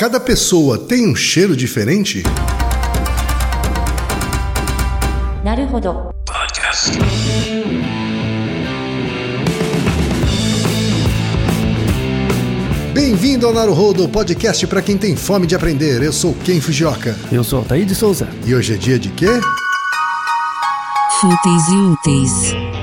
Cada pessoa tem um cheiro diferente? Naruhodo. Podcast. Bem-vindo ao Naruhodo, podcast para quem tem fome de aprender. Eu sou Ken Fujioka. Eu sou Altair de Souza. E hoje é dia de quê? Fúteis e úteis.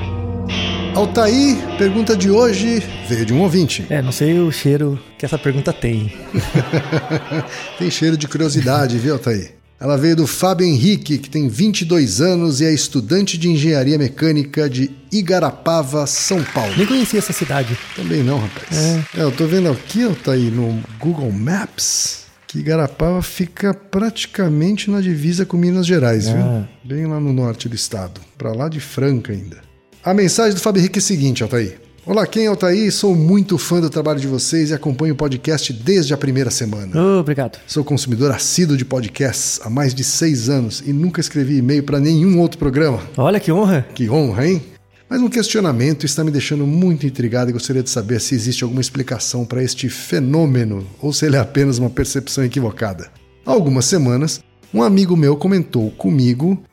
Altair, pergunta de hoje veio de um ouvinte. É, não sei o cheiro que essa pergunta tem. Tem cheiro de curiosidade, viu, Altair? Ela veio do Fábio Henrique, que tem 22 anos e é estudante de engenharia mecânica de Igarapava, São Paulo. Nem conhecia essa cidade. Também não, rapaz. É. eu tô vendo aqui, Altair, no Google Maps, que Igarapava fica praticamente na divisa com Minas Gerais, Ah. viu? Bem lá no norte do estado. Pra lá de Franca ainda. A mensagem do Fábio Henrique é a seguinte, Altair. Olá, quem é Altair? Sou muito fã do trabalho de vocês e acompanho o podcast desde a primeira semana. Oh, obrigado. Sou consumidor assíduo de podcasts há mais de seis anos e nunca escrevi e-mail para nenhum outro programa. Olha que honra. Que honra, hein? Mas um questionamento está me deixando muito intrigado e gostaria de saber se existe alguma explicação para este fenômeno ou se ele é apenas uma percepção equivocada. Há algumas semanas, um amigo meu comentou comigo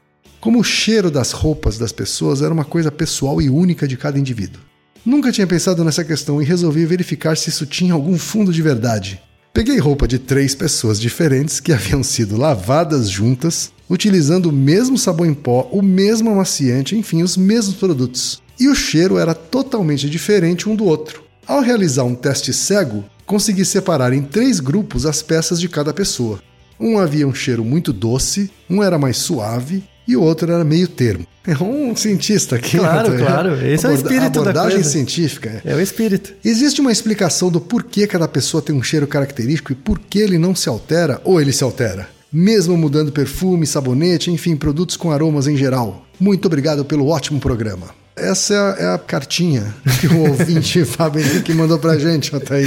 como o cheiro das roupas das pessoas era uma coisa pessoal e única de cada indivíduo. Nunca tinha pensado nessa questão e resolvi verificar se isso tinha algum fundo de verdade. Peguei roupa de três pessoas diferentes que haviam sido lavadas juntas, utilizando o mesmo sabão em pó, o mesmo amaciante, enfim, os mesmos produtos. E o cheiro era totalmente diferente um do outro. Ao realizar um teste cego, consegui separar em três grupos as peças de cada pessoa. Um havia um cheiro muito doce, um era mais suave e o outro era meio termo. É um cientista aqui. Claro, né? claro. Esse é o Aborda- espírito da abordagem coisa. científica. é. É o espírito. Existe uma explicação do porquê cada pessoa tem um cheiro característico e por que ele não se altera ou ele se altera? Mesmo mudando perfume, sabonete, enfim, produtos com aromas em geral. Muito obrigado pelo ótimo programa. Essa é a, é cartinha que o ouvinte Fábio Henrique mandou pra gente, Otaí.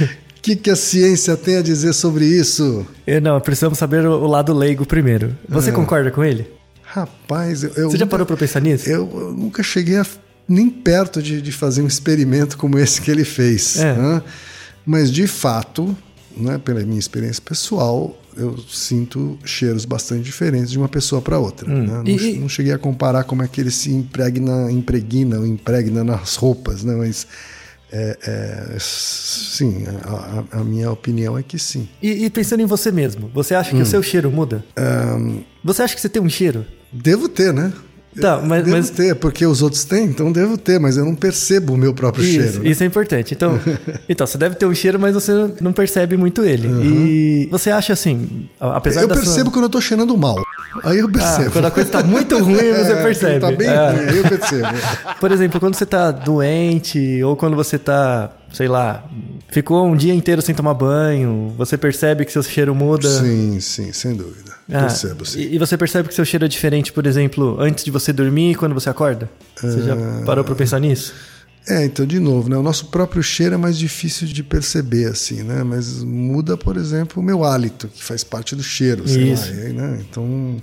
O que, que a ciência tem a dizer sobre isso? Eu, não, precisamos saber o, o lado leigo primeiro. Você concorda com ele? Rapaz, eu. eu Você já nunca- parou pra pensar nisso? Eu, eu nunca cheguei a, nem perto de, de fazer um experimento como esse que ele fez. É. né? Mas, de fato, né, pela minha experiência pessoal, eu sinto cheiros bastante diferentes de uma pessoa para outra. né? Não, Hum. E- não cheguei a comparar como é que ele se impregna, impregna ou impregna nas roupas, né? mas. é, é, sim, a, a- minha opinião é que sim. E, e pensando em você mesmo, você acha que Hum. o seu cheiro muda? Você acha que você tem um cheiro? Devo ter, né? Tá, mas- devo mas- ter, porque os outros têm, então devo ter, mas eu não percebo o meu próprio Isso, cheiro. né? isso é importante. Então, então, você deve ter um cheiro, mas você não percebe muito ele. E você acha assim, apesar eu percebo sua... quando eu tô cheirando mal. Aí eu Ah, percebo. quando a coisa tá muito ruim, você É, percebe. Tá bem É. ruim, aí eu percebo. Por exemplo, quando você tá doente, ou quando você tá, sei lá, ficou um dia inteiro sem tomar banho, você percebe que seu cheiro muda. Sim, sim, sem dúvida. Ah, percebo, sim. E, e você percebe que seu cheiro é diferente, por exemplo, antes de você dormir e quando você acorda? Você já Ah. parou pra pensar nisso? É, então, de novo, né? O nosso próprio cheiro é mais difícil de perceber, assim, né? Mas muda, por exemplo, o meu hálito, que faz parte do cheiro, sei Isso. lá. aí, né? Então,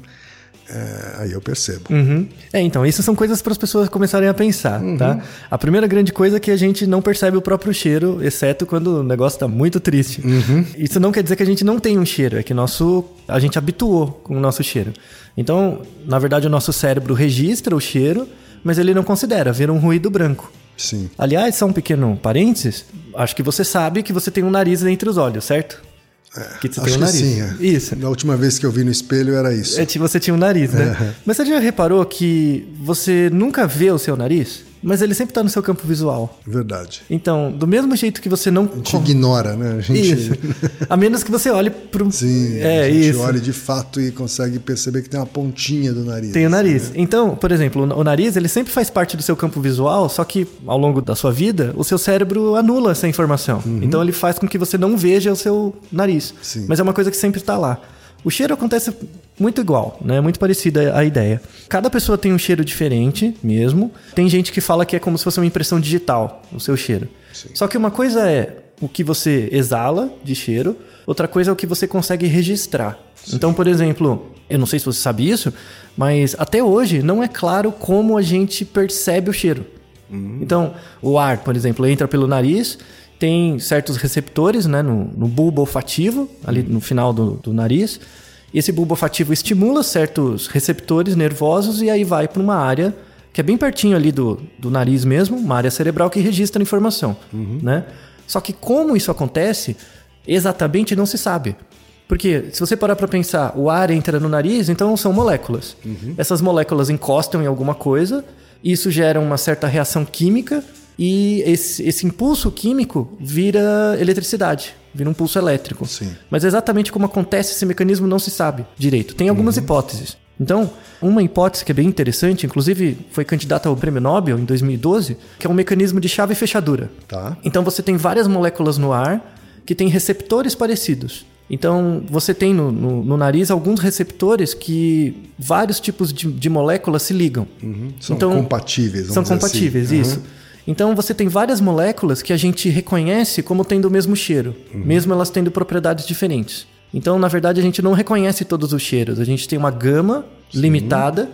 é, aí eu percebo. Uhum. É, então, isso são coisas para as pessoas começarem a pensar, Uhum. tá? A primeira grande coisa é que a gente não percebe o próprio cheiro, exceto quando o negócio tá muito triste. Uhum. Isso não quer dizer que a gente não tem um cheiro, é que nosso, a gente habituou com o nosso cheiro. Então, na verdade, o nosso cérebro registra o cheiro, mas ele não considera, vira um ruído branco. Sim. Aliás, só um pequeno parênteses, acho que você sabe que você tem um nariz entre os olhos, certo? Que você Acho tem um que nariz. sim, é. Isso. Da última vez que eu vi no espelho era isso. É, ti- você tinha um nariz, né? Mas você já reparou que você nunca vê o seu nariz, mas ele sempre tá no seu campo visual. Verdade. Então, do mesmo jeito que você não. A gente ignora, né? A gente, Isso. A menos que você olhe pro. Sim, é a gente isso. olha de fato e consegue perceber que tem uma pontinha do nariz. Tem o nariz. Então, por exemplo, o nariz ele sempre faz parte do seu campo visual, só que ao longo da sua vida, o seu cérebro anula essa informação. Então ele faz com que você não veja o seu nariz. Sim. Mas é uma coisa que sempre está lá. O cheiro acontece muito igual, né? Muito parecida a ideia. Cada pessoa tem um cheiro diferente mesmo. Tem gente que fala que é como se fosse uma impressão digital, o seu cheiro. Só que uma coisa é o que você exala de cheiro, outra coisa é o que você consegue registrar. Então, por exemplo, eu não sei se você sabe isso, mas até hoje não é claro como a gente percebe o cheiro. Então, o ar, por exemplo, entra pelo nariz tem certos receptores né, no, no bulbo olfativo, ali no final do, do nariz. Esse bulbo olfativo estimula certos receptores nervosos e aí vai para uma área que é bem pertinho ali do, do nariz mesmo, uma área cerebral que registra a informação. Né? Só que como isso acontece, exatamente não se sabe. Porque se você parar para pensar, o ar entra no nariz, então são moléculas. Essas moléculas encostam em alguma coisa, isso gera uma certa reação química e esse, esse impulso químico vira eletricidade, vira um pulso elétrico. Sim. Mas exatamente como acontece esse mecanismo não se sabe direito. Tem algumas hipóteses. Então, uma hipótese que é bem interessante, inclusive foi candidata ao Prêmio Nobel em 2012, que é um mecanismo de chave e fechadura. Tá. Então você tem várias moléculas no ar que têm receptores parecidos. Então você tem no, no- no nariz alguns receptores que vários tipos de, de moléculas se ligam. São Então, compatíveis, vamos São dizer compatíveis, assim. isso. Então você tem várias moléculas que a gente reconhece como tendo o mesmo cheiro, mesmo elas tendo propriedades diferentes. Então, na verdade, a gente não reconhece todos os cheiros. A gente tem uma gama limitada,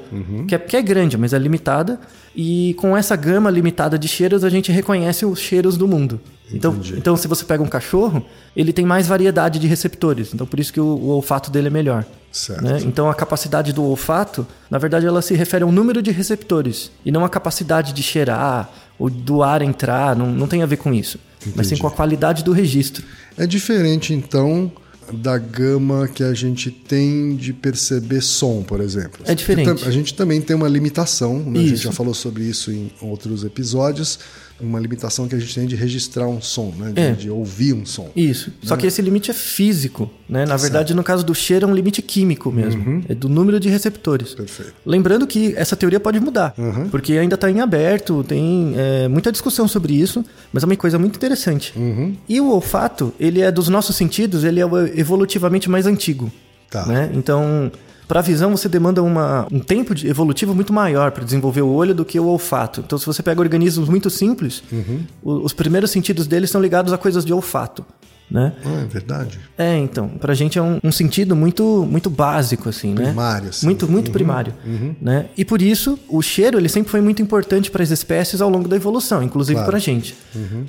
que, é, que é grande, mas é limitada. E com essa gama limitada de cheiros, a gente reconhece os cheiros do mundo. Então, Entendi. então, se você pega um cachorro, ele tem mais variedade de receptores. Então, por isso que o, o olfato dele é melhor. Certo. né? Então, a capacidade do olfato, na verdade, ela se refere ao número de receptores e não à capacidade de cheirar ou do ar entrar. Não, não tem a ver com isso. Mas sim Entendi. com a qualidade do registro. É diferente, então, da gama que a gente tem de perceber som, por exemplo. É diferente. Porque A gente também tem uma limitação, né? a gente já falou sobre isso em outros episódios, uma limitação que a gente tem de registrar um som, né? de, É. de ouvir um som. Isso. Só que esse limite é físico, né? Na verdade, no caso do cheiro, é um limite químico mesmo. É do número de receptores. Perfeito. Lembrando que essa teoria pode mudar, Uhum. porque ainda está em aberto, tem é, muita discussão sobre isso, mas é uma coisa muito interessante. Uhum. E o olfato, ele é dos nossos sentidos, ele é evolutivamente mais antigo. Tá. Né? Então, para a visão, você demanda uma, um tempo de- evolutivo muito maior para desenvolver o olho do que o olfato. Então, se você pega organismos muito simples, Uhum. o- os primeiros sentidos deles são ligados a coisas de olfato. Né? Ah, é verdade. É, então, pra gente é um, um sentido muito muito básico, assim, né? Primário, assim. Muito, muito primário, né? E por isso, o cheiro, ele sempre foi muito importante para as espécies ao longo da evolução, inclusive Claro. pra gente.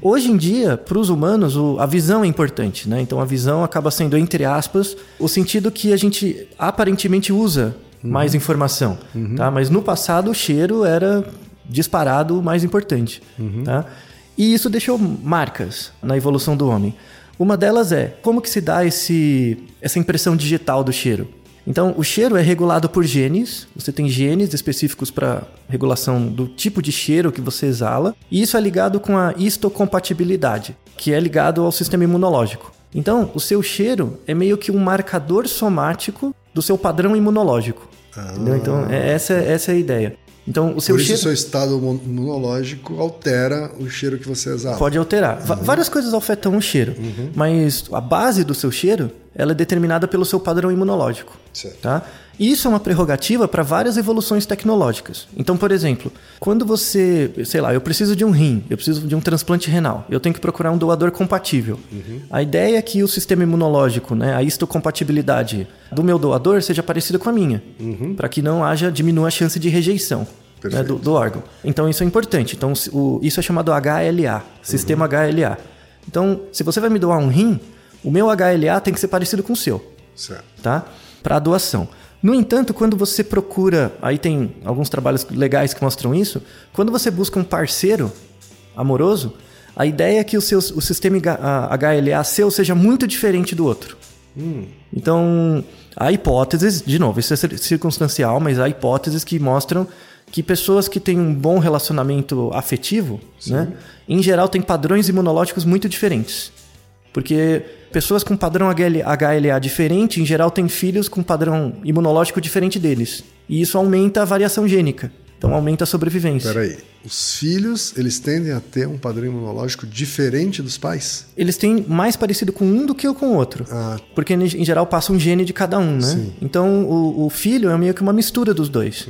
Hoje em dia, para os humanos, o- a visão é importante, né? Então, a visão acaba sendo, entre aspas, o sentido que a gente aparentemente usa mais informação, tá? Mas no passado, o cheiro era disparado o mais importante, tá? E isso deixou marcas na evolução do homem. Uma delas é como que se dá esse, essa impressão digital do cheiro. Então, o cheiro é regulado por genes. Você tem genes específicos para regulação do tipo de cheiro que você exala. E isso é ligado com a histocompatibilidade, que é ligado ao sistema imunológico. Então, o seu cheiro é meio que um marcador somático do seu padrão imunológico. Entendeu? Então, é- essa, essa é a ideia. Então, o seu Por isso, cheiro o seu estado imu- imunológico altera o cheiro que você exala. pode alterar. Va- Várias coisas afetam o cheiro, mas a base do seu cheiro ela é determinada pelo seu padrão imunológico. Certo. Tá? E isso é uma prerrogativa para várias evoluções tecnológicas. Então, por exemplo, quando você, sei lá, eu preciso de um rim, eu preciso de um transplante renal, eu tenho que procurar um doador compatível. A ideia é que o sistema imunológico, né, a histocompatibilidade do meu doador seja parecida com a minha, para que não haja, diminua a chance de rejeição. né, do, do órgão. Então isso é importante. Então o- isso é chamado HLA, sistema HLA. Então, se você vai me doar um rim, o meu HLA tem que ser parecido com o seu Certo. tá? Para a doação. No entanto, quando você procura, aí tem alguns trabalhos legais que mostram isso, quando você busca um parceiro amoroso, a ideia é que o, seu, o sistema HLA seu seja muito diferente do outro. Então, há hipóteses, de novo, isso é cir- circunstancial, mas há hipóteses que mostram que pessoas que têm um bom relacionamento afetivo, né, em geral, têm padrões imunológicos muito diferentes. Porque pessoas com padrão HL HLA diferente, em geral, têm filhos com padrão imunológico diferente deles. E isso aumenta a variação gênica. Então aumenta a sobrevivência. Peraí. Os filhos, eles tendem a ter um padrão imunológico diferente dos pais? Eles têm mais parecido com um do que com o outro. Ah. Porque, em geral, passa um gene de cada um, né? Sim. Então, o, o filho é meio que uma mistura dos dois.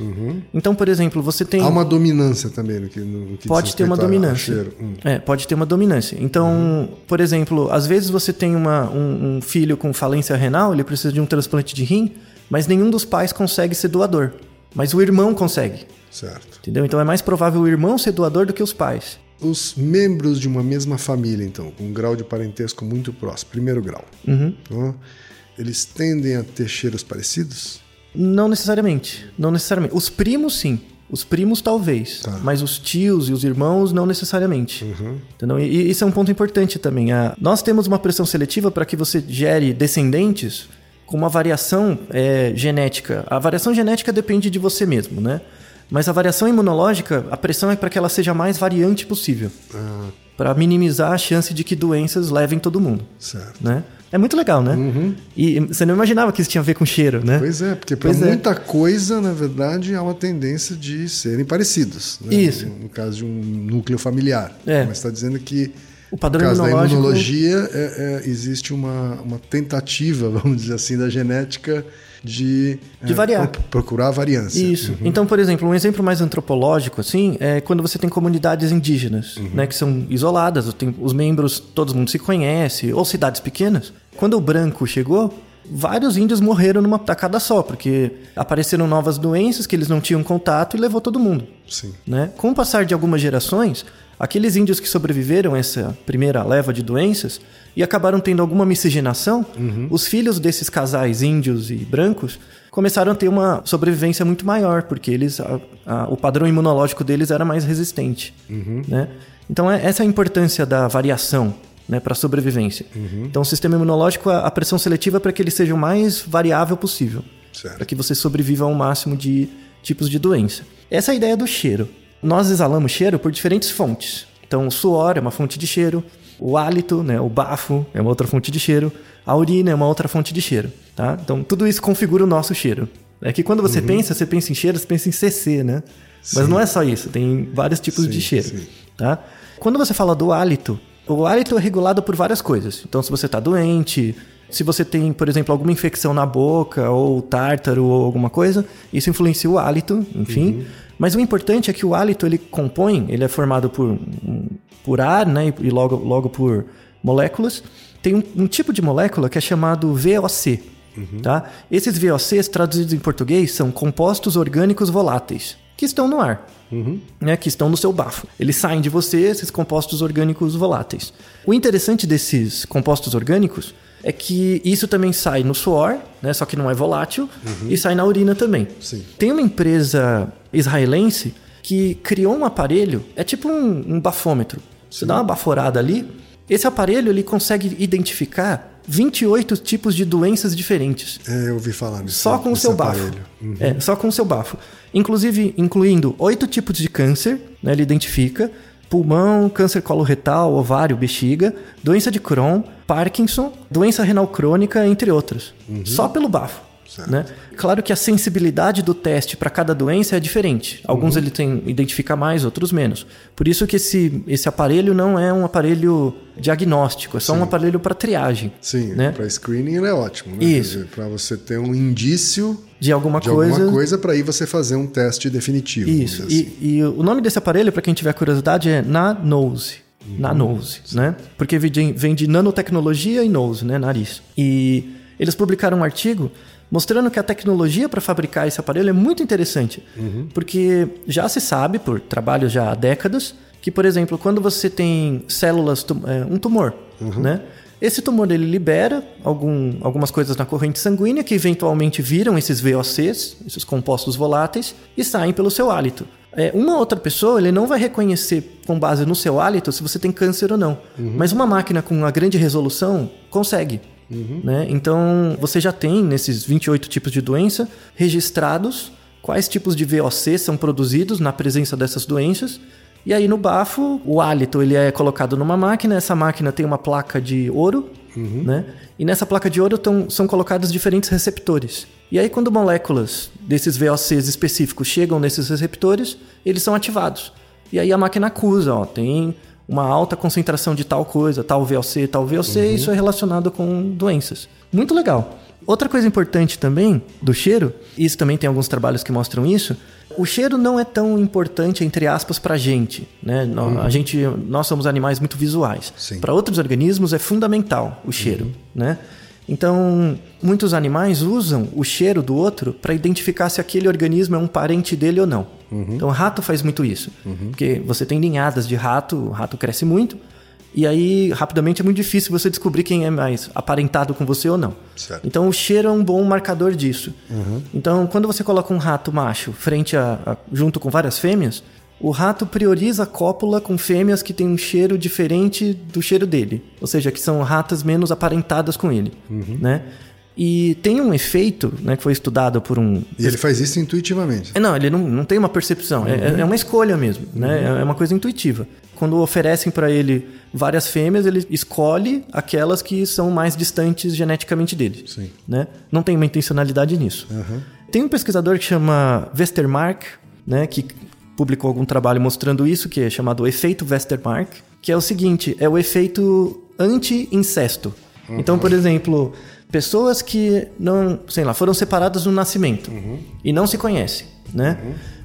Então, por exemplo, você tem... Há uma dominância também no que, no que Pode ter uma dominância. Hum. É, pode ter uma dominância. Então, por exemplo, às vezes você tem uma- um, um filho com falência renal, ele precisa de um transplante de rim, mas nenhum dos pais consegue ser doador. Mas o irmão consegue. Certo. Entendeu? Então é mais provável o irmão ser doador do que os pais. os membros de uma mesma família, então, com um grau de parentesco muito próximo, primeiro grau, Uhum. ó, eles tendem a ter cheiros parecidos? Não necessariamente. Não necessariamente. Os primos, sim. Os primos, talvez. Tá. Mas os tios e os irmãos, não necessariamente. Entendeu? E, e isso é um ponto importante também. A- nós temos uma pressão seletiva para que você gere descendentes com uma variação é, genética. A variação genética depende de você mesmo, né? Mas a variação imunológica, a pressão é para que ela seja a mais variante possível. Ah, Para minimizar a chance de que doenças levem todo mundo. certo. Né? É muito legal, né? E você não imaginava que isso tinha a ver com cheiro, né? Pois é, porque para é. muita coisa, na verdade, há uma tendência de serem parecidos. né? Isso. No, caso de um núcleo familiar. É. Mas está dizendo que O padrão no caso da imunológico- imunologia é- é- existe uma, uma tentativa, vamos dizer assim, da genética de, De é, variar. pro- procurar variância. Isso. Então, por exemplo, um exemplo mais antropológico, assim, é quando você tem comunidades indígenas, né, que são isoladas, os membros, todo mundo se conhece, ou cidades pequenas. Quando o branco chegou, vários índios morreram numa tacada só, porque apareceram novas doenças que eles não tinham contato e levou todo mundo. Sim. né? Com o passar de algumas gerações, aqueles índios que sobreviveram a essa primeira leva de doenças e acabaram tendo alguma miscigenação, os filhos desses casais índios e brancos começaram a ter uma sobrevivência muito maior, porque eles a- a- o padrão imunológico deles era mais resistente. Né? Então, é, essa é a importância da variação né, para a sobrevivência. Então, o sistema imunológico, a, a pressão seletiva é para que ele seja o mais variável possível para que você sobreviva ao máximo de tipos de doença. Essa é a ideia do cheiro. Nós exalamos cheiro por diferentes fontes. Então, o suor é uma fonte de cheiro, o hálito, né, o bafo é uma outra fonte de cheiro, a urina é uma outra fonte de cheiro, tá? Então, tudo isso configura o nosso cheiro. É que quando você pensa, você pensa em cheiro, você pensa em CC, né? Mas não é só isso, tem vários tipos Sim, de cheiro, sim. tá? Quando você fala do hálito, o hálito é regulado por várias coisas. Então, se você está doente, se você tem, por exemplo, alguma infecção na boca, ou tártaro, ou alguma coisa, isso influencia o hálito, enfim. Mas o importante é que o hálito ele compõe, ele é formado por, por ar, né, e logo, logo por moléculas. Tem um, um tipo de molécula que é chamado VOC. Tá? Esses VOCs, traduzidos em português, são compostos orgânicos voláteis, que estão no ar né, que estão no seu bafo. Eles saem de você, esses compostos orgânicos voláteis. O interessante desses compostos orgânicos é que isso também sai no suor, né, só que não é volátil, e sai na urina também. Sim. Tem uma empresa israelense que criou um aparelho, é tipo um, um bafômetro. Você dá uma baforada ali, esse aparelho ele consegue identificar 28 tipos de doenças diferentes. É, eu ouvi falar nisso. Só com o seu bafo. aparelho. Uhum. É, só com o seu bafo. Inclusive, incluindo oito tipos de câncer, né, ele identifica: pulmão, câncer coloretal, ovário, bexiga, doença de Crohn, Parkinson, doença renal crônica, entre outros. Só pelo bafo. Certo. Né? Claro que a sensibilidade do teste para cada doença é diferente. Alguns ele tem identifica mais, outros menos. Por isso que esse, esse aparelho não é um aparelho diagnóstico, é só um aparelho para triagem. Sim, né? para screening ele é ótimo, né? Isso. Para você ter um indício De alguma de coisa. alguma coisa para aí você fazer um teste definitivo. Isso. assim. E, e o nome desse aparelho, para quem tiver curiosidade, é Nanose. Nanose, né? Porque vem de, vem de nanotecnologia e nose, né? Nariz. E eles publicaram um artigo mostrando que a tecnologia para fabricar esse aparelho é muito interessante. Porque já se sabe, por trabalho já há décadas, que, por exemplo, quando você tem células, tum- é, um tumor, né? Esse tumor ele libera algum, algumas coisas na corrente sanguínea que eventualmente viram esses VOCs, esses compostos voláteis, e saem pelo seu hálito. É, uma outra pessoa ele não vai reconhecer com base no seu hálito se você tem câncer ou não. Mas uma máquina com uma grande resolução consegue. Né? Então você já tem nesses 28 tipos de doença registrados quais tipos de VOC são produzidos na presença dessas doenças. E aí no bafo, o hálito ele é colocado numa máquina, essa máquina tem uma placa de ouro, né? E nessa placa de ouro tão, são colocados diferentes receptores. E aí quando moléculas desses VOCs específicos chegam nesses receptores, eles são ativados. E aí a máquina acusa, ó, tem uma alta concentração de tal coisa, tal VOC, tal VOC, e isso é relacionado com doenças. Muito legal. Outra coisa importante também do cheiro, e isso também tem alguns trabalhos que mostram isso, o cheiro não é tão importante, entre aspas, para a gente. Né? Nó- A gente. Nós somos animais muito visuais. Para outros organismos é fundamental o cheiro. Né? Então, muitos animais usam o cheiro do outro para identificar se aquele organismo é um parente dele ou não. Então, rato faz muito isso. Porque você tem ninhadas de rato, o rato cresce muito, e aí, rapidamente, é muito difícil você descobrir quem é mais aparentado com você ou não. Certo. Então, o cheiro é um bom marcador disso. Então, quando você coloca um rato macho frente a, a- junto com várias fêmeas, o rato prioriza a cópula com fêmeas que têm um cheiro diferente do cheiro dele. Ou seja, que são ratas menos aparentadas com ele. Né? E tem um efeito né, que foi estudado por um E ele faz isso intuitivamente. é, Não, ele não, não tem uma percepção, é, é uma escolha mesmo, né? É uma coisa intuitiva. Quando oferecem para ele várias fêmeas, ele escolhe aquelas que são mais distantes geneticamente dele. Sim. Né? Não tem uma intencionalidade nisso. Tem um pesquisador que chama Westermark, né, que publicou algum trabalho mostrando isso, que é chamado efeito Westermark, que é o seguinte, é o efeito anti-incesto. Então, por exemplo, pessoas que não, sei lá, foram separadas no nascimento e não se conhecem, né?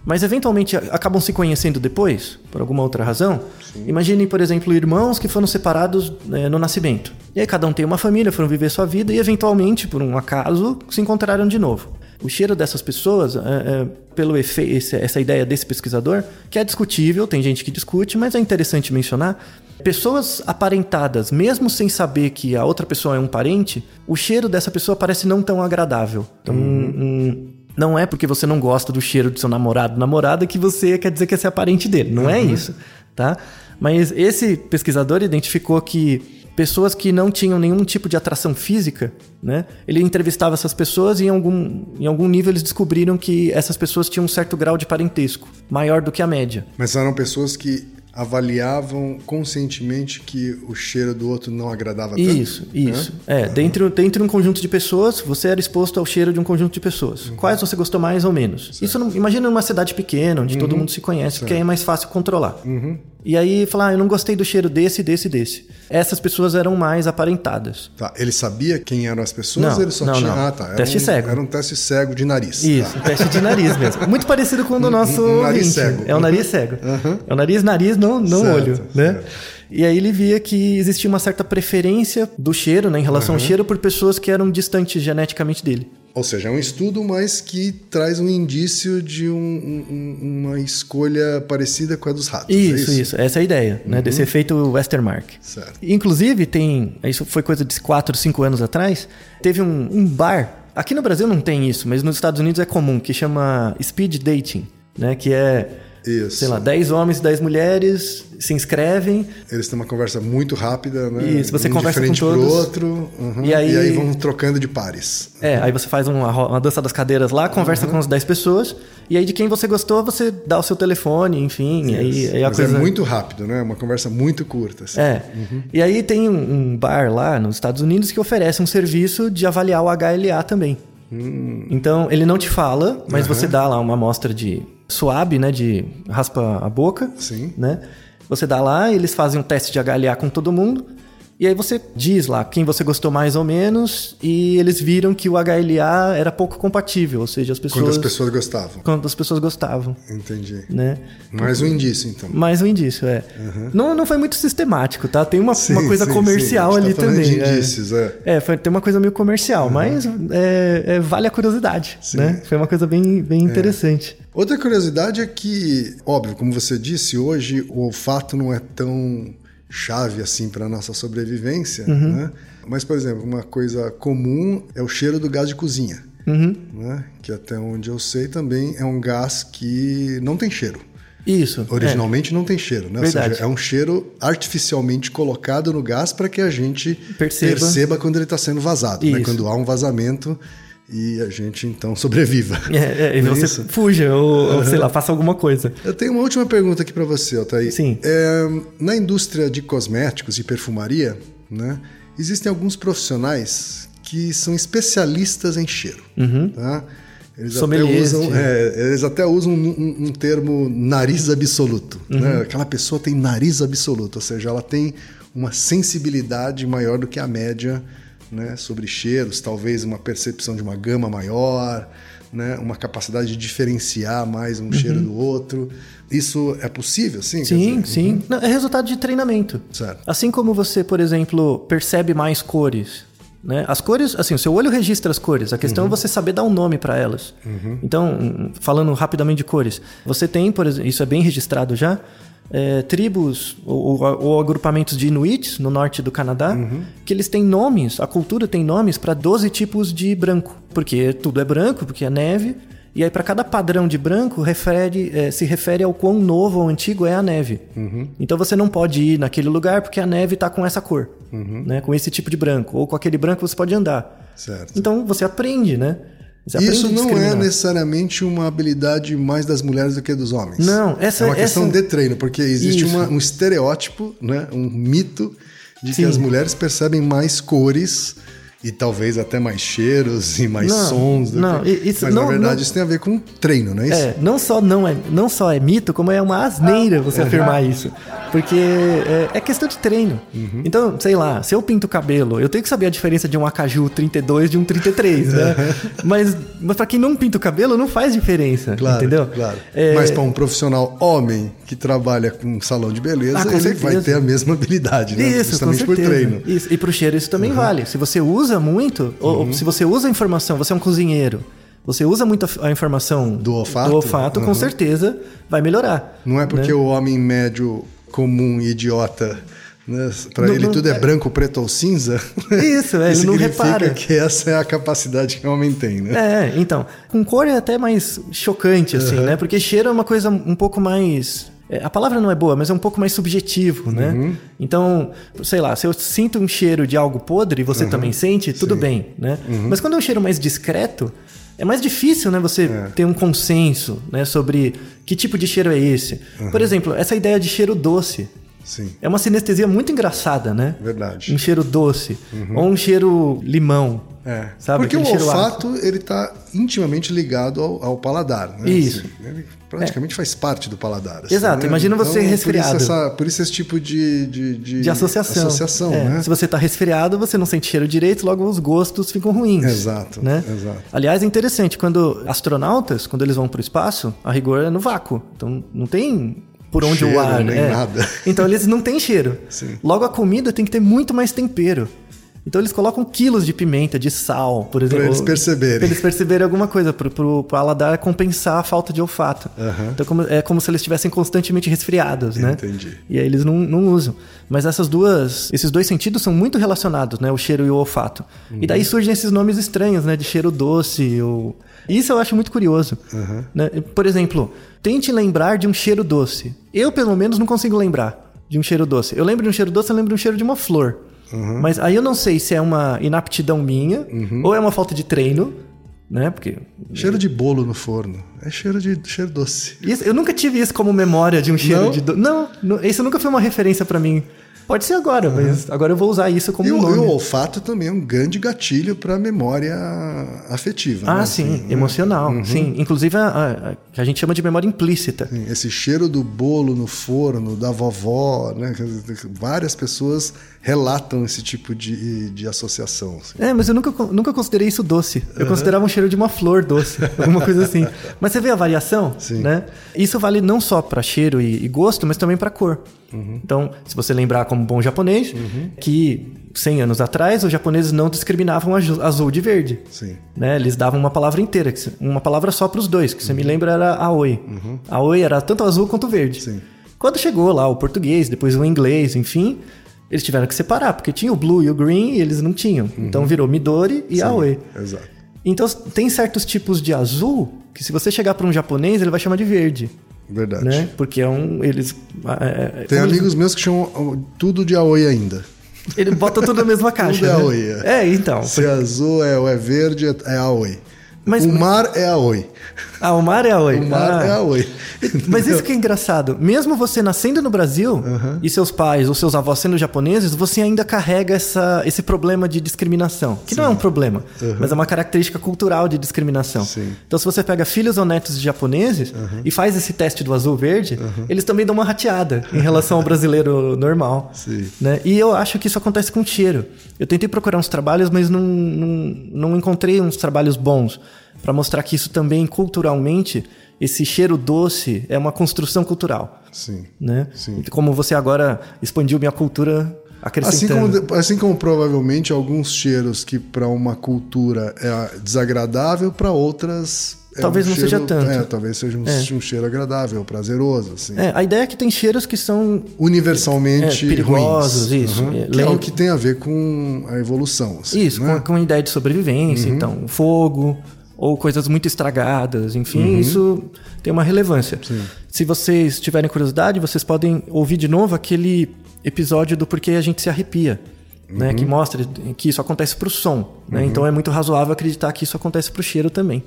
Mas eventualmente acabam se conhecendo depois, por alguma outra razão. Imaginem, por exemplo, irmãos que foram separados né, no nascimento. E aí cada um tem uma família, foram viver sua vida e eventualmente, por um acaso, se encontraram de novo. O cheiro dessas pessoas, é, é, pelo efeito, essa ideia desse pesquisador, que é discutível, tem gente que discute, mas é interessante mencionar. Pessoas aparentadas, mesmo sem saber que a outra pessoa é um parente, o cheiro dessa pessoa parece não tão agradável. Então, hum, não é porque você não gosta do cheiro do seu namorado, namorada, que você quer dizer que você é parente dele. Não é isso, tá? Mas esse pesquisador identificou que pessoas que não tinham nenhum tipo de atração física, né? Ele entrevistava essas pessoas e em algum, em algum nível eles descobriram que essas pessoas tinham um certo grau de parentesco, maior do que a média. Mas eram pessoas que avaliavam conscientemente que o cheiro do outro não agradava tanto? Isso, isso. É, dentro, dentro de um conjunto de pessoas, você era exposto ao cheiro de um conjunto de pessoas. Quais você gostou mais ou menos? Isso, não, imagina numa cidade pequena, onde todo mundo se conhece, porque aí é mais fácil controlar. E aí, falar, ah, eu não gostei do cheiro desse, desse, desse. Essas pessoas eram mais aparentadas. Tá, ele sabia quem eram as pessoas? Não, ele só não, tinha. não. Ah, tá. Era Teste um, cego. Era um teste cego de nariz. Isso, Tá. um teste de nariz mesmo. Muito parecido com o do nosso um nariz ouvinte. cego. É o nariz cego. É o nariz, nariz, não, não Certo, olho, né? certo. E aí ele via que existia uma certa preferência do cheiro, né, em relação ao cheiro, por pessoas que eram distantes geneticamente dele. Ou seja, é um estudo, mas que traz um indício de um- um- uma escolha parecida com a dos ratos. é Isso, isso, Essa é a ideia, né? Desse efeito Westermark. Certo. Inclusive, tem. Isso foi coisa de 4, 5 anos atrás. Teve um, um bar. Aqui no Brasil não tem isso, mas nos Estados Unidos é comum, que chama speed dating, né? Que é. Isso. Sei lá, 10 homens e 10 mulheres se inscrevem. Eles têm uma conversa muito rápida, né? Isso, você um conversa de frente com pro todos. outro. uhum, E aí- vão trocando de pares. É, aí você faz uma, uma dança das cadeiras lá, conversa com as 10 pessoas, e aí de quem você gostou, você dá o seu telefone, enfim, aí, aí a Mas coisa. é muito rápido, né? Uma conversa muito curta. assim. É. E aí tem um, um bar lá nos Estados Unidos que oferece um serviço de avaliar o HLA também. Então, ele não te fala, mas você dá lá uma amostra de suave, né? De raspa a boca. Sim. Né? Você dá lá, eles fazem um teste de HLA com todo mundo. E aí você diz lá quem você gostou mais ou menos. E eles viram que o HLA era pouco compatível. Ou seja, as pessoas... Quantas pessoas gostavam. Quando as pessoas gostavam, Entendi. né? Mais um indício, então. Mais um indício, é. Não, não foi muito sistemático, tá? Tem uma, Sim, uma coisa sim, comercial sim. Gente ali tá também. de é. indícios, é. É, foi- tem uma coisa meio comercial, mas é, é, vale a curiosidade, né? Foi uma coisa bem, bem interessante. Outra curiosidade é que, óbvio, como você disse, hoje o olfato não é tão chave assim para nossa sobrevivência, Uhum. né? Mas, por exemplo, uma coisa comum é o cheiro do gás de cozinha, Uhum. né? Que até onde eu sei também é um gás que não tem cheiro. Isso. Originalmente não tem cheiro, né? Ou seja, é um cheiro artificialmente colocado no gás para que a gente Perceba. perceba, quando ele está sendo vazado, né? Quando há um vazamento e a gente então sobreviva. É, é, e Não é você fuja ou, ou, sei lá, faça alguma coisa. Eu tenho uma última pergunta aqui para você, Altair. Sim. É, na indústria de cosméticos e perfumaria, né, existem alguns profissionais que são especialistas em cheiro. Tá? Eles, até usam, é, eles até usam um, um- um termo nariz absoluto. Uhum. né? Aquela pessoa tem nariz absoluto, ou seja, ela tem uma sensibilidade maior do que a média né, sobre cheiros, talvez uma percepção de uma gama maior, né, uma capacidade de diferenciar mais um cheiro do outro. Isso é possível, sim? Sim, dizer, sim. Não, é resultado de treinamento. Certo. Assim como você, por exemplo, percebe mais cores Né? As cores, assim, o seu olho registra as cores. A questão é você saber dar um nome para elas. Então, falando rapidamente de cores, você tem, por exemplo, isso é bem registrado já, é, tribos ou, ou- ou agrupamentos de Inuits no norte do Canadá, que eles têm nomes, a cultura tem nomes para 12 tipos de branco. Porque tudo é branco, porque é neve. E aí, para cada padrão de branco, refere, é, se refere ao quão novo ou antigo é a neve. Então, você não pode ir naquele lugar porque a neve está com essa cor, né? com esse tipo de branco. Ou com aquele branco você pode andar. Certo. Então, você aprende, né? Você Isso não é necessariamente uma habilidade mais das mulheres do que dos homens. Não, essa- é uma questão essa- de treino, porque existe uma- um estereótipo, né, um mito de que Sim. as mulheres percebem mais cores e talvez até mais cheiros e mais Não, sons. não, isso Mas não- na verdade não- isso tem a ver com treino, não é isso? É, não só não é, não só é mito, como é uma asneira você afirmar isso. Porque é, é questão de treino. Uhum. Então, sei lá, se eu pinto o cabelo, eu tenho que saber a diferença de um Acaju 32 de um 33, né? mas, mas pra quem não pinta o cabelo, não faz diferença, Claro, entendeu? claro. É, Mas para um profissional homem que trabalha com um salão de beleza, Ah, ele vai ter a mesma habilidade, né? Isso, com Justamente por treino. Uhum. Isso. E pro cheiro isso também vale. Se você usa muito, ou, ou se você usa a informação, você é um cozinheiro, você usa muito a, a informação Do olfato? com Uhum. certeza vai melhorar. Não é porque né? o homem médio, comum e idiota, né, para ele não- tudo é branco, preto ou cinza. Isso, é, ele não repara. que essa é a capacidade que o homem tem, né? É, então, com cor é até mais chocante, assim, Uhum. né? Porque cheiro é uma coisa um pouco mais. É, A palavra não é boa, mas é um pouco mais subjetivo, né? Uhum. Então, sei lá, se eu sinto um cheiro de algo podre e Uhum. você também sente, tudo bem, né? Mas quando é um cheiro mais discreto, é mais difícil, né? Você ter um consenso, né? Sobre que tipo de cheiro é esse. Uhum. Por exemplo, essa ideia de cheiro doce. Sim, É uma sinestesia muito engraçada, né? verdade. Um cheiro doce. Ou um cheiro limão. É, Sabe? porque o Aquele cheiro olfato ele está intimamente ligado ao, ao paladar, né? Isso. Assim, ele praticamente faz parte do paladar. assim, Exato, né? imagina você Então, resfriado. Por isso, essa- por isso esse tipo de, de, de, De associação. associação, É, né? Se você está resfriado, você não sente cheiro direito, logo os gostos ficam ruins. Exato, Né? exato. Aliás, é interessante, quando astronautas, quando eles vão para o espaço, a rigor é no vácuo. Então não tem por onde Cheiro, o ar. nem é. nada. Então eles não têm cheiro. Sim. Logo a comida tem que ter muito mais tempero. Então eles colocam quilos de pimenta, de sal, por exemplo. eles perceberem. Pra eles perceberem alguma coisa, pro, pro paladar compensar a falta de olfato. Aham. Então como- é como se eles estivessem constantemente resfriados, né? Entendi. E aí eles não, não usam. Mas essas duas, esses dois sentidos são muito relacionados, né? O cheiro e o olfato. E daí surgem esses nomes estranhos, né? De cheiro doce. Ou... Isso eu acho muito curioso. né? Por exemplo, tente lembrar de um cheiro doce. Eu, pelo menos, não consigo lembrar de um cheiro doce. Eu lembro de um cheiro doce, eu lembro de um cheiro de uma flor. Mas aí eu não sei se é uma inaptidão minha ou é uma falta de treino, né? Porque Cheiro de bolo no forno. É cheiro de cheiro doce. isso- eu nunca tive isso como memória de um cheiro Não? de doce. Não, não, isso nunca foi uma referência pra mim. Pode ser agora, mas agora eu vou usar isso como E um o, nome. e o olfato também é um grande gatilho para memória afetiva. Ah, né? sim, Assim, emocional. Sim, inclusive a, a- a- que a gente chama de memória implícita. Sim, Esse cheiro do bolo no forno, da vovó, né? Várias pessoas relatam esse tipo de, de associação. assim. É, mas eu nunca, nunca considerei isso doce. Eu considerava um cheiro de uma flor doce, alguma coisa assim. Mas você vê a variação, Sim. né? Isso vale não só para cheiro e, e gosto, mas também para cor. Uhum. Então, se você lembrar como bom japonês, que 100 anos atrás os japoneses não discriminavam azul de verde. Sim. né? Eles davam uma palavra inteira, uma palavra só para os dois, que você me lembra era aoi. Aoi era tanto azul quanto verde. Sim. Quando chegou lá o português, depois o inglês, enfim, eles tiveram que separar, porque tinha o blue e o green e eles não tinham. Então virou Midori e aoi. Exato. Então tem certos tipos de azul que se você chegar para um japonês, ele vai chamar de verde, Verdade. né? Porque é um eles é, é, Tem como eles- amigos meus que chamam tudo de Aoi ainda. ele bota tudo na mesma caixa. Tudo é né? Aoi, é. É, então. Se é azul é, é verde, é, é Aoi. Mas- o mar é Aoi. Ah, o mar é aoi. O mar Ah. é Aoi. Mas isso que é engraçado. Mesmo você nascendo no Brasil e seus pais ou seus avós sendo japoneses, você ainda carrega essa, esse problema de discriminação. Que não é um problema, mas é uma característica cultural de discriminação. Sim. Então, se você pega filhos ou netos de japoneses e faz esse teste do azul-verde, eles também dão uma rateada em relação ao brasileiro normal. Sim. né? E eu acho que isso acontece com cheiro. Eu tentei procurar uns trabalhos, mas não, não, não encontrei uns trabalhos bons para mostrar que isso também, culturalmente, esse cheiro doce é uma construção cultural. Sim. Né? Sim. Como você agora expandiu minha cultura Assim acrescentando. como, assim como provavelmente alguns cheiros que para uma cultura é desagradável, para outras. é Talvez um não seja cheiro- tanto. É, talvez seja um, um cheiro agradável, prazeroso. Assim. É, a ideia é que tem cheiros que são Universalmente É, perigosos, ruins. isso. Uhum. É, Que é o que tem a ver com a evolução. assim, Isso, né? com, com a ideia de sobrevivência, então, fogo ou coisas muito estragadas, enfim, isso tem uma relevância. Se vocês tiverem curiosidade, vocês podem ouvir de novo aquele episódio do porquê a gente se arrepia. Né, que mostra que isso acontece pro som. Né? Então é muito razoável acreditar que isso acontece pro cheiro também.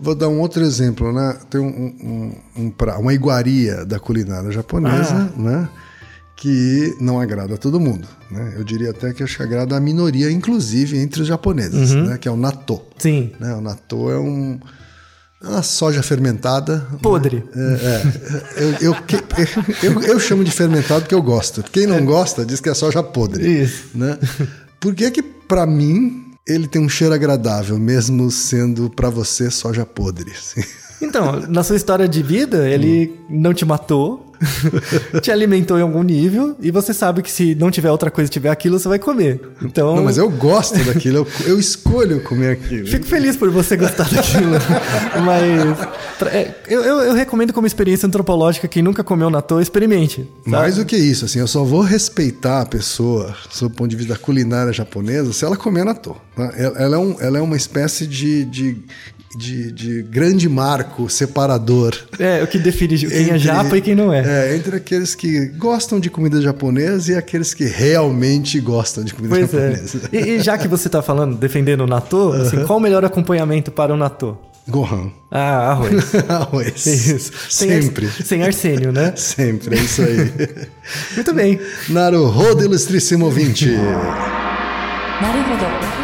Vou dar um outro exemplo, né? Tem um, um, um pra- uma iguaria da culinária japonesa, Ah. né? Que não agrada a todo mundo, né? Eu diria até que acho que agrada a minoria, inclusive entre os japoneses, Uhum. né? Que é o natto. Sim. Né? O natto é um é uma soja fermentada. Podre. É, é. Eu, eu, eu, eu chamo de fermentado porque eu gosto. Quem não gosta diz que é soja podre. Isso. Né? Por que que pra mim ele tem um cheiro agradável, mesmo sendo pra você soja podre? assim? Então, na sua história de vida, ele não te matou, te alimentou em algum nível, e você sabe que se não tiver outra coisa e tiver aquilo, você vai comer. Então, Não, mas eu gosto daquilo, eu, eu escolho comer aquilo. fico feliz por você gostar daquilo. mas é, eu, eu- eu recomendo como experiência antropológica, quem nunca comeu natô, experimente. sabe? Mais do que isso, assim, eu só vou respeitar a pessoa, sob o ponto de vista da culinária japonesa, se ela comer natô. né? Ela, ela é, um, ela é uma espécie de, de, de, de, grande marco separador. É, o que define quem é entre, é japa e quem não é. É, entre aqueles que gostam de comida japonesa e aqueles que realmente gostam de comida pois é. japonesa. É. E, e, já que você está falando, defendendo o natô, assim, qual o melhor acompanhamento para o natô? Gohan. Ah, arroz. arroz. Isso. Sem Sempre. Ar, sem arsênio, né? Sempre, é isso aí. Muito bem. Naruhodo, ilustríssimo ouvinte. Naruhodo.